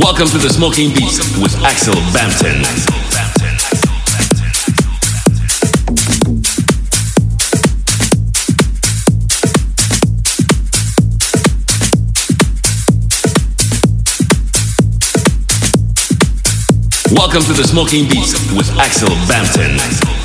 Welcome to the Smoking Beats with Axel Bampton. Welcome to the Smoking Beats with Axel Bampton.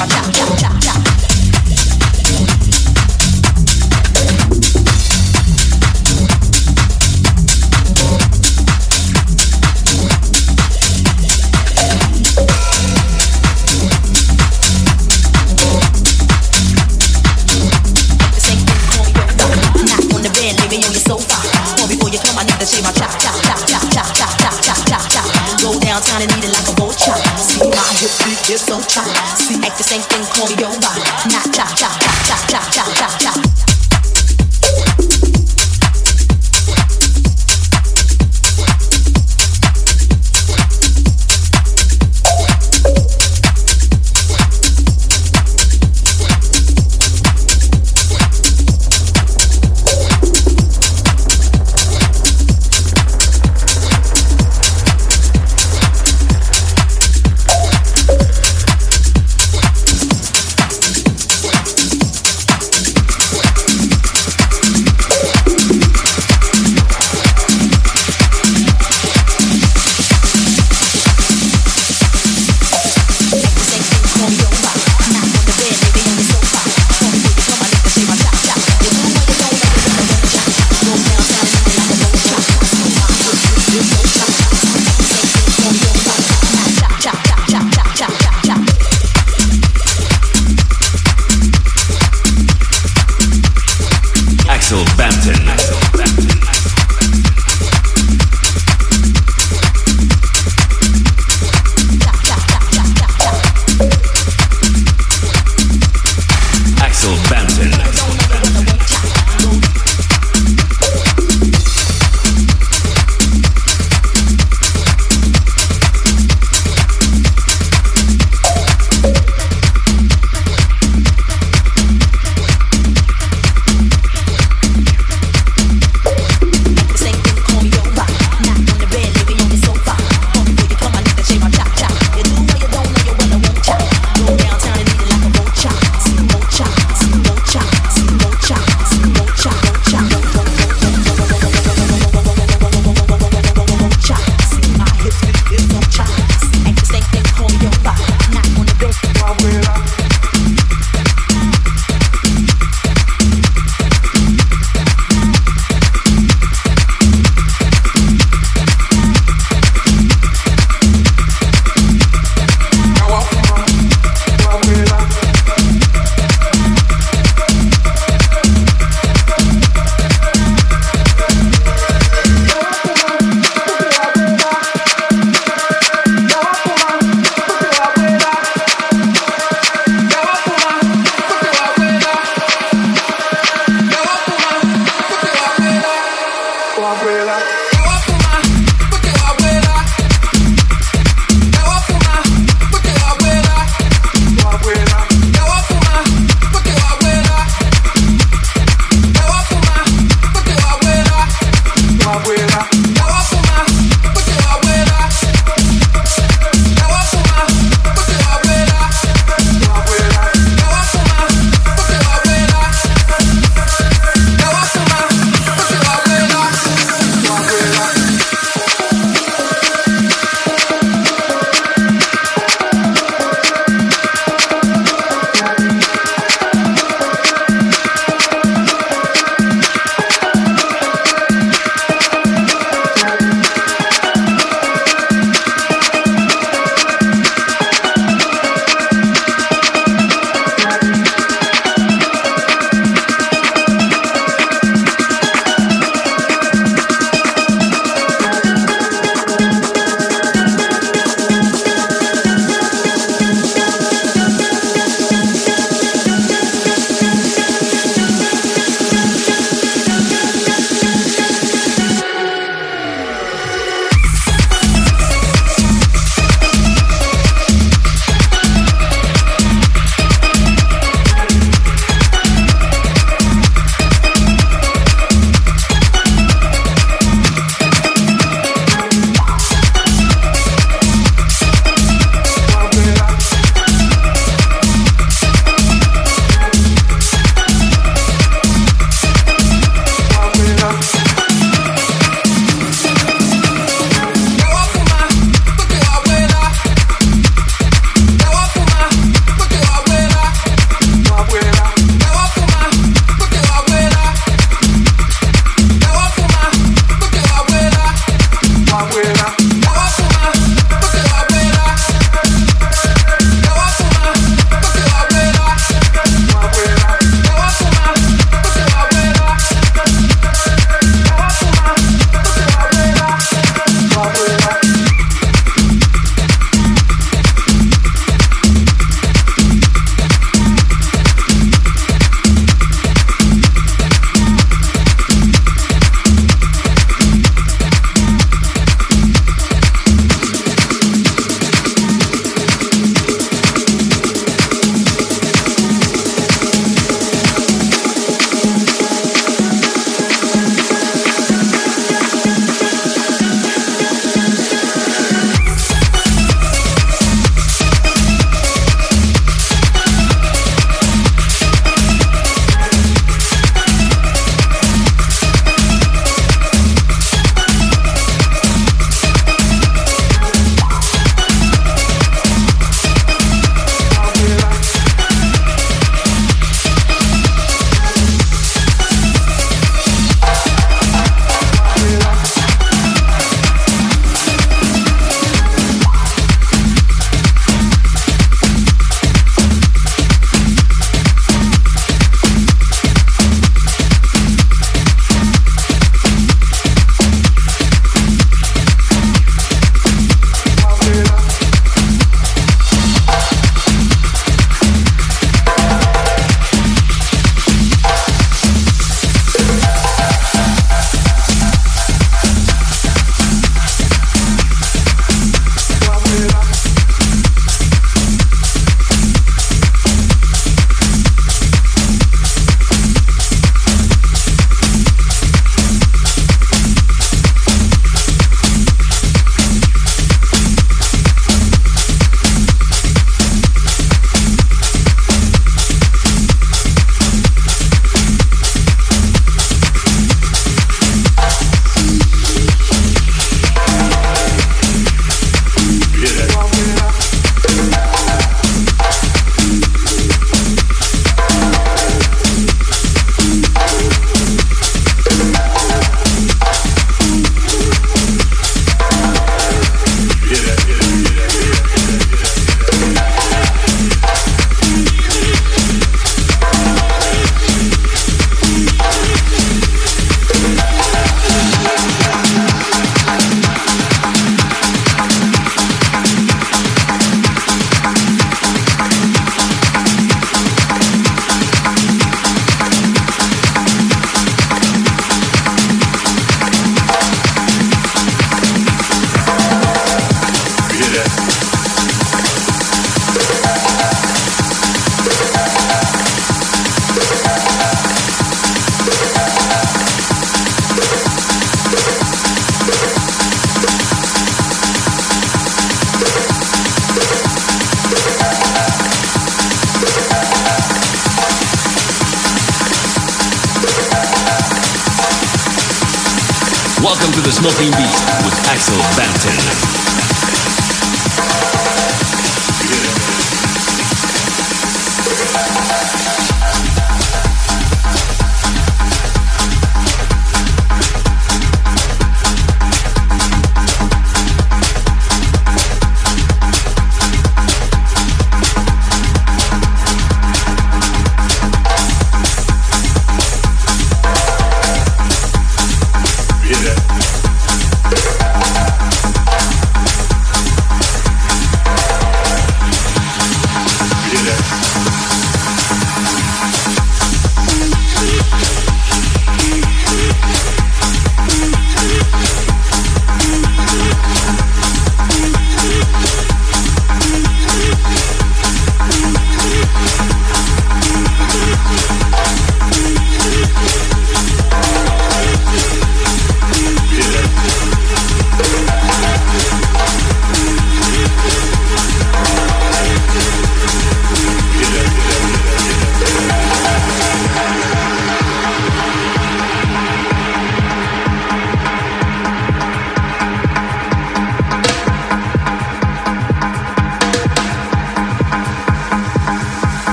Bada, bada,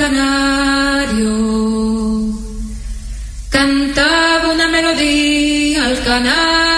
canario. Cantaba una melodía al canario.